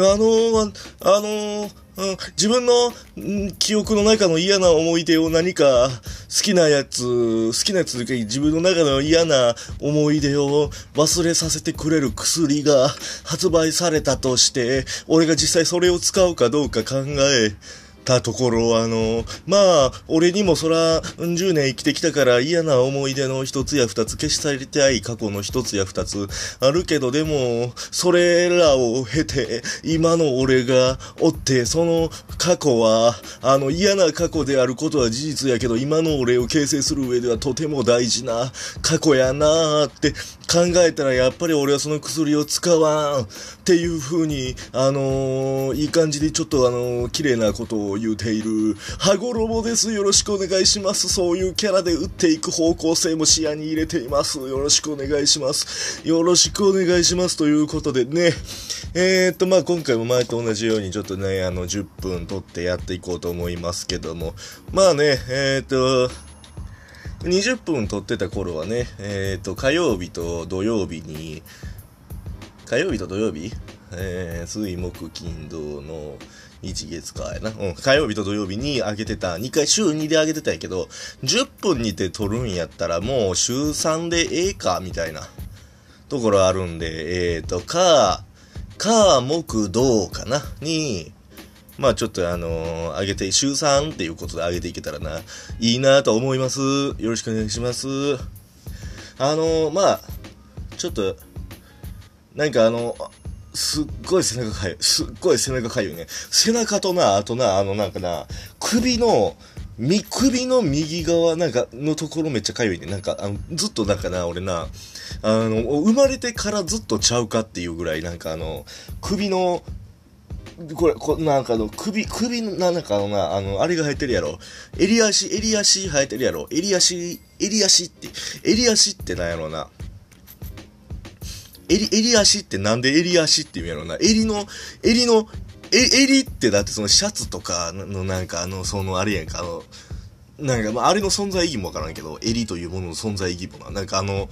あのあのうん、自分の、ん、記憶の中の嫌な思い出を何か好きなやつ、好きなやつというか自分の中の嫌な思い出を忘れさせてくれる薬が発売されたとして、俺が実際それを使うかどうか考え、たところ、あの、まあ、俺にもそら、10年生きてきたから嫌な思い出の一つや二つ消し去りたい過去の一つや二つあるけど、でも、それらを経て、今の俺がおって、その過去は、あの、嫌な過去であることは事実やけど、今の俺を形成する上ではとても大事な過去やなーって考えたら、やっぱり俺はその薬を使わんっていう風に、あのー、いい感じでちょっとあのー、綺麗なことを言うている、羽衣です。よろしくお願いします。そういうキャラで打っていく方向性も視野に入れています。よろしくお願いします。よろしくお願いします。ということでね、えー、っと、まあ今回も前と同じようにちょっとね、あの、10分撮ってやっていこうと思いますけども、まあね、えー、っと、20分撮ってた頃はね、えっ、と、火曜日と土曜日に、火曜日と土曜日？えー、水木金土の日月かやな。うん、火曜日と土曜日に上げてた、2回週2で上げてたんやけど、10分にて撮るんやったらもう週3でええか、みたいなところあるんで、えっ、ー、と、か、か、木、土かな、に、まあちょっとあのー、上げて、週3っていうことで上げていけたらな、いいなと思います。よろしくお願いします。あのー、まあちょっと、なんかあの、すっごい背中かゆい。すっごい背中かゆいね。背中とな、あとな、あのなんかな、首の、み、首の右側なんかのところめっちゃかゆいね。なんか、あの、ずっとなんかな、俺な、あの、生まれてからずっとちゃうかっていうぐらい、なんかあの、首の、これ、こなんかの、首、首の、なんかのな、あの、あれが生えてるやろ。襟足、襟足生えてるやろ。襟足、襟足って、襟足ってなんやろな。襟、襟足ってなんで襟足って言うんやろうな。襟の、襟の、え、襟ってだってそのシャツとかのなんかあの、そのあれやんか、あの、なんかまああれの存在意義もわからんけど、襟というものの存在意義もな。なんかあの、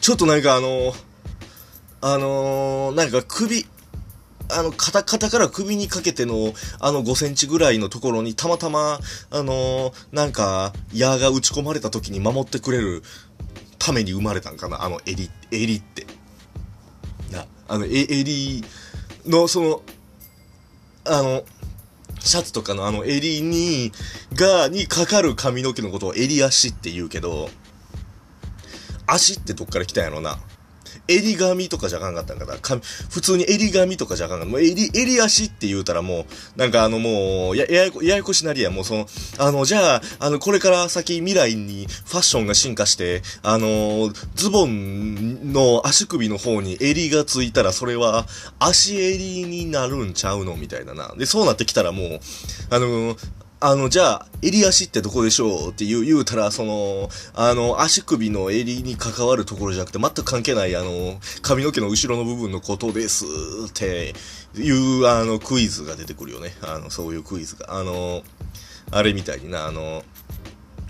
ちょっとなんかあの、あのー、なんか首、あの、肩、肩から首にかけての、あの5センチぐらいのところにたまたま、あのー、なんか、矢が打ち込まれた時に守ってくれるために生まれたんかな、あの襟、襟って。あの、え、襟の、その、あの、シャツとかのあの襟に、が、にかかる髪の毛のことを襟足って言うけど、足ってどっから来たんやろな。襟髪とかじゃあかんかったんかな。普通に襟髪とかじゃあかんかった。もう襟、襟足って言うたらもう、なんかあのもう、や、ややこ、ややこしなりや、もうその、あの、じゃあ、あの、これから先未来にファッションが進化して、あの、ズボンの足首の方に襟がついたら、それは足襟になるんちゃうの？みたいなな。で、そうなってきたらもう、あの、あの、じゃあ、襟足ってどこでしょうって言う、言うたら、その、あの、足首の襟に関わるところじゃなくて、全く関係ない、あの、髪の毛の後ろの部分のことですっていう、あの、クイズが出てくるよね。あの、そういうクイズが。あの、あれみたいにな、あの、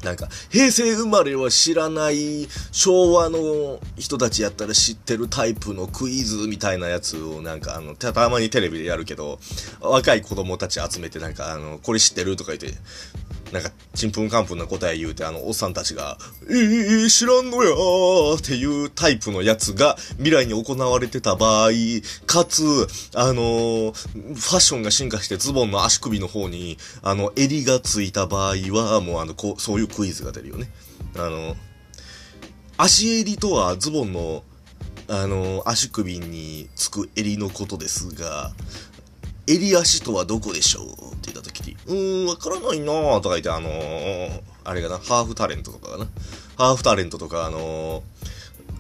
なんか、平成生まれは知らない昭和の人たちやったら知ってるタイプのクイズみたいなやつをなんかあの、たまにテレビでやるけど、若い子供たち集めてなんかあの、これ知ってるとか言って、なんか、ちんぷんかんぷんな答え言うて、あの、おっさんたちが、えー、知らんのやーっていうタイプのやつが未来に行われてた場合、かつ、あのー、ファッションが進化してズボンの足首の方に、あの、襟がついた場合は、もうあの、こう、そういうクイズが出るよね。あの、足襟とはズボンの、あの、足首につく襟のことですが、襟足とはどこでしょう？って言った時に、うーん、わからないなーとか言って、あのー、あれがな、ハーフタレントとかがな、ハーフタレントとか、あのー、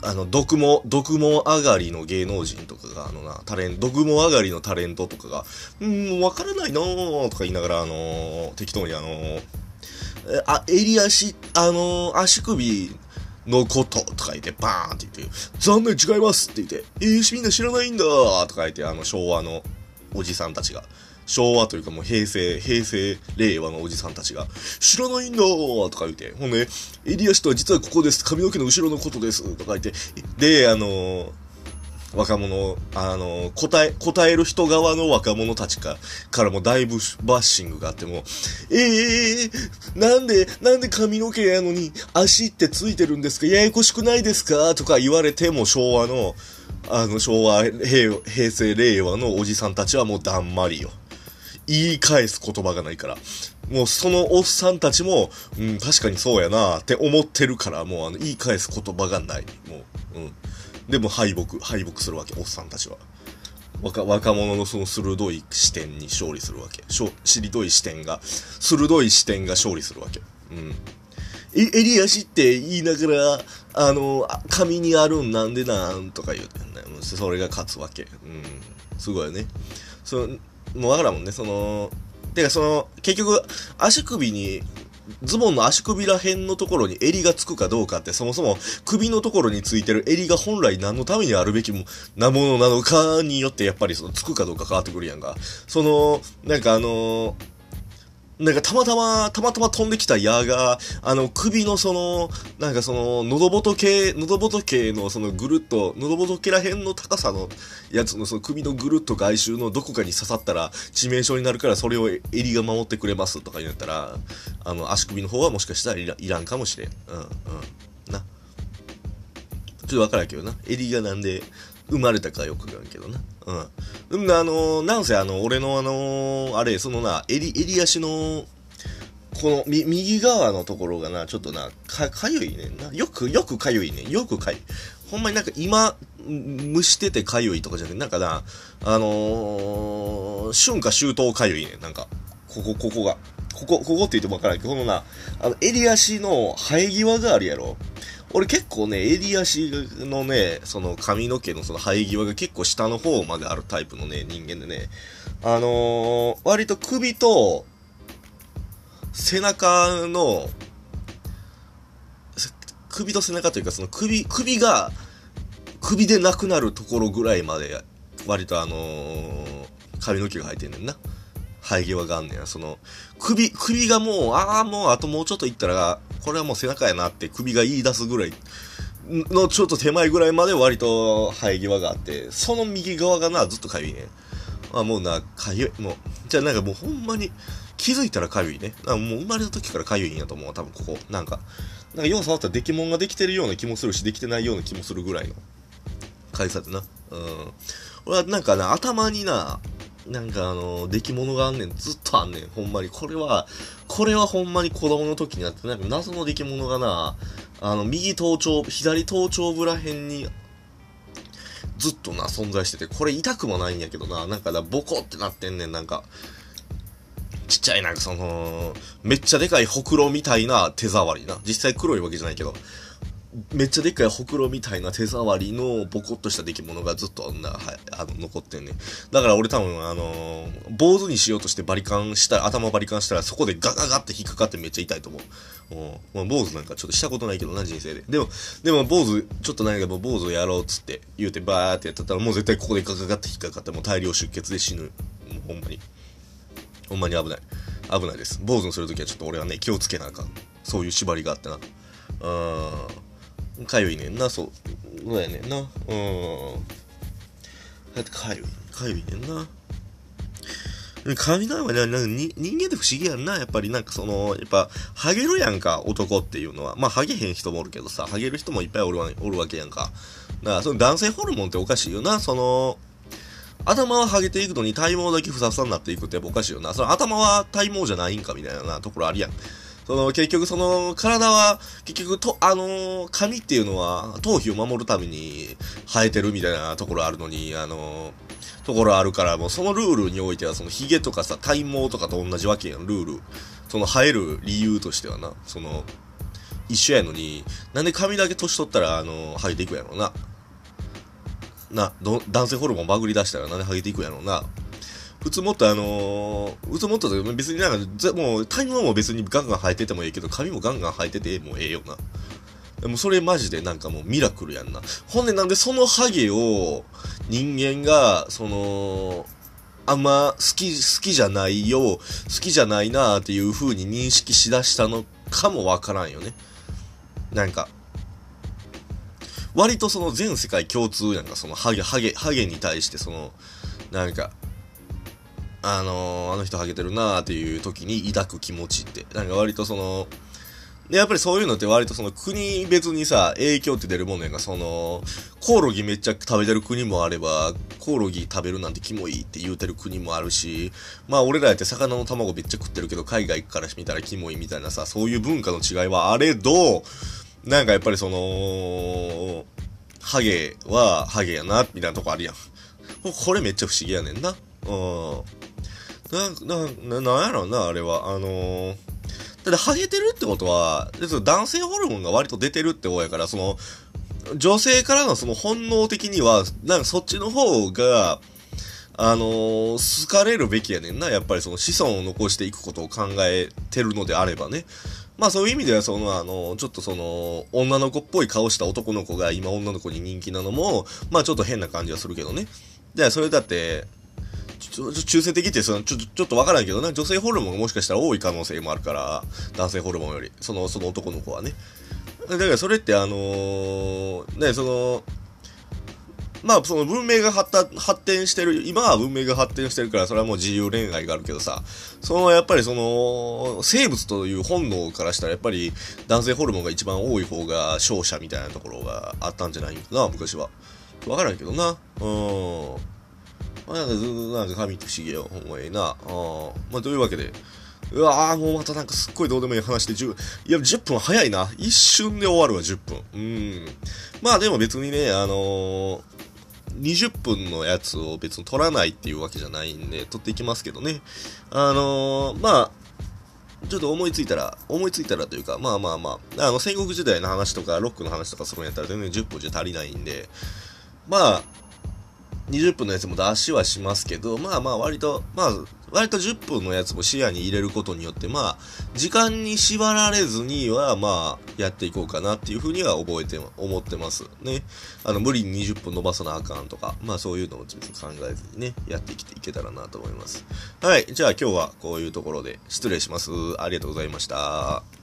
あの、毒も、毒も上がりの芸能人とかが、あのな、タレント、毒も上がりのタレントとかが、うーん、わからないなーとか言いながら、あのー、適当にあのー、あ、襟足、あの足首のこととか言って、バーンって言って、残念違いますって言って、えー、みんな知らないんだとか言って、あの、昭和の、おじさんたちが、昭和というかもう平成、平成、令和のおじさんたちが、知らないんだーとか言って、ほんで、襟足とは実はここです。髪の毛の後ろのことです。とか言って、で、あのー、若者、あの、答え、答える人側の若者たちか、からもだいぶバッシングがあっても、ええー、なんで、なんで髪の毛やのに足ってついてるんですか？ややこしくないですか？とか言われても昭和の、あの、昭和、平、平成、令和のおじさんたちはもうだんまりよ。言い返す言葉がないから。もうそのおっさんたちも、うん、確かにそうやなって思ってるから、もうあの、言い返す言葉がない。もう、うん。でも敗北、敗北するわけ、おっさんたちは。若、若者のその鋭い視点に勝利するわけ。鋭い視点が、鋭い視点が勝利するわけ。うん。え、襟足って言いながら、あの、髪にあるんなんでなんとか言うてんね。それが勝つわけ。うん。すごいね。その、もうわからんもんね、その、てかその、結局、足首に、ズボンの足首ら辺のところに襟がつくかどうかって、そもそも首のところについてる襟が本来何のためにあるべきもなものなのかによってやっぱりそのつくかどうか変わってくるやんか。その、なんかあのーなんかたまたま、たまたま飛んできた矢が、あの、首のその、なんかその、喉仏、喉仏のそのぐるっと、喉仏ら辺の高さのやつのその首のぐるっと外周のどこかに刺さったら致命傷になるからそれを襟が守ってくれますとか言ったら、あの、足首の方はもしかしたらいらいらんかもしれん。うん、うん。な。ちょっとわからんけどな。襟がなんで、生まれたかよく言わんけどな。うん。うん、あのー、なんせあの、俺のあのー、あれ、そのな、襟、襟足の、この、み、右側のところがな、ちょっとな、か、かゆいねんな。よく、よくかゆいねん。よくかゆい。ほんまになんか今、蒸しててかゆいとかじゃなくて、なんかな、あのー、春夏秋冬かゆいねん。なんか、ここ、ここが。ここ、ここって言ってもわからんけど、このな、あの、襟足の生え際があるやろ。俺結構ね、襟足のね、その髪の毛のその生え際が結構下の方まであるタイプのね、人間でね、あのー、割と首と背中の、首と背中というかその首、首が、首でなくなるところぐらいまで、割とあのー、髪の毛が生えてんねんな。生え際があんねや。その、首、首がもう、ああ、もうあともうちょっと行ったら、これはもう背中やなって首が言い出すぐらいのちょっと手前ぐらいまで割と生え際があって、その右側がな、ずっと痒いね。あ、もうな、痒い。もう、じゃあなんかもうほんまに気づいたら痒いね。あもう生まれた時から痒いんやと思う。多分ここ。なんか、なんか要触ったら出来物ができてるような気もするし、できてないような気もするぐらいの痒さでな。うん。俺はなんかな、頭にな、なんかあの、出来物があんねん。ずっとあんねん。ほんまに。これは、これはほんまに子供の時になって、なんか謎の出来物がな、あの、右頭頂、左頭頂部ら辺に、ずっとな、存在してて、これ痛くもないんやけどな、なんかな、ボコってなってんねん、なんか。ちっちゃいなんかその、めっちゃでかいほくろみたいな手触りな。実際黒いわけじゃないけど、めっちゃでっかいほくろみたいな手触りのボコッとした出来物がずっとな、はい、あの、残ってんね。だから俺多分あのー、坊主にしようとしてバリカンしたら、頭バリカンしたらそこでガガガって引っかかってめっちゃ痛いと思う。う。まあ、坊主なんかちょっとしたことないけどな、人生で。でも、でも坊主、ちょっとないけど、坊主やろうっつって言うてバーってやってたらもう絶対ここでガガガって引っかかってもう大量出血で死ぬ。ほんまに。ほんまに危ない。危ないです。坊主にするときはちょっと俺はね、気をつけなあかん。そういう縛りがあってな。うん。かゆいねんな、そう。そうやねんな。うん。だってかゆい。かゆいねんな。雷はね、なんかに人間って不思議やんな。やっぱりなんかその、やっぱ、ハゲるやんか、男っていうのは。まあ、ハゲへん人もおるけどさ、ハゲる人もいっぱいおるわおるわけやんか。だから、その男性ホルモンっておかしいよな。その、頭はハゲていくのに体毛だけふさふさになっていくってやっぱおかしいよな。その頭は体毛じゃないんかみたいなところあるやん。その、結局その、体は、結局と、あのー、髪っていうのは、頭皮を守るために生えてるみたいなところあるのに、あのー、ところあるから、もうそのルールにおいては、その髭とかさ、体毛とかと同じわけやん、ルール。その生える理由としてはな、その、一緒やのに、なんで髪だけ年取ったら、あのー、生えていくやろうな。な、男性ホルモンバグり出したらなんで生えていくやろうな。普通もっとあのー、普通もっと別になんか、もう、タイムも別にガンガン生えててもいいけど、髪もガンガン生えててもええよな。でもそれマジでなんかもうミラクルやんな。ほんでなんでそのハゲを人間が、その、あんま好き、好きじゃないよ、好きじゃないなーっていう風に認識しだしたのかもわからんよね。なんか、割とその全世界共通やんか、そのハゲ、ハゲ、ハゲに対してその、なんか、あのー、あの人ハゲてるなーっていう時に抱く気持ちって、なんか割とその、で、やっぱりそういうのって割とその国別にさ、影響って出るもんねんが、その、コオロギめっちゃ食べてる国もあれば、コオロギ食べるなんてキモいって言うてる国もあるし、まあ俺らやって魚の卵めっちゃ食ってるけど、海外から見たらキモいみたいなさ、そういう文化の違いはあれど、なんかやっぱりその、ハゲはハゲやな、みたいなとこあるやん。これめっちゃ不思議やねんな。うん。な、な、なんやろな、あれは。あのー、だってハゲてるってことは、男性ホルモンが割と出てるって方やから、その、女性からのその本能的には、なんかそっちの方が、あのー、好かれるべきやねんな。やっぱりその子孫を残していくことを考えてるのであればね。まあそういう意味では、その、あの、ちょっとその、女の子っぽい顔した男の子が今女の子に人気なのも、まあちょっと変な感じはするけどね。で、それだって、ちょ中性的ってそのちょちょっとわからんけどな、女性ホルモンがもしかしたら多い可能性もあるから、男性ホルモンより、その、その男の子はね。だからそれってあのー、ね、その、まあ、その文明が発発展してる、今は文明が発展してるから、それはもう自由恋愛があるけどさ、その、やっぱりその、生物という本能からしたら、やっぱり男性ホルモンが一番多い方が勝者みたいなところがあったんじゃないかな、昔は。わからんけどな。うん。まあ、なんかずっとなんか神って不思議よ。ほんまにな。うん。まあ、というわけで、うわぁ、もうまたなんかすっごいどうでもいい話で10、いや、10分早いな。一瞬で終わるわ、10分。うん。まあでも別にね、あのー、20分のやつを別に取らないっていうわけじゃないんで、取っていきますけどね。あのー、まあ、ちょっと思いついたら、思いついたらというか、まあまあまあ、あの、戦国時代の話とか、ロックの話とかするんやったら全然10分じゃ足りないんで、まあ、20分のやつも出しはしますけど、まあまあ割と、まあ、割と10分のやつも視野に入れることによって、まあ、時間に縛られずには、まあ、やっていこうかなっていうふうには覚えて、思ってますね。あの、無理に20分伸ばさなあかんとか、まあそういうのをちょっと考えずにね、やってきていけたらなと思います。はい。じゃあ今日はこういうところで失礼します。ありがとうございました。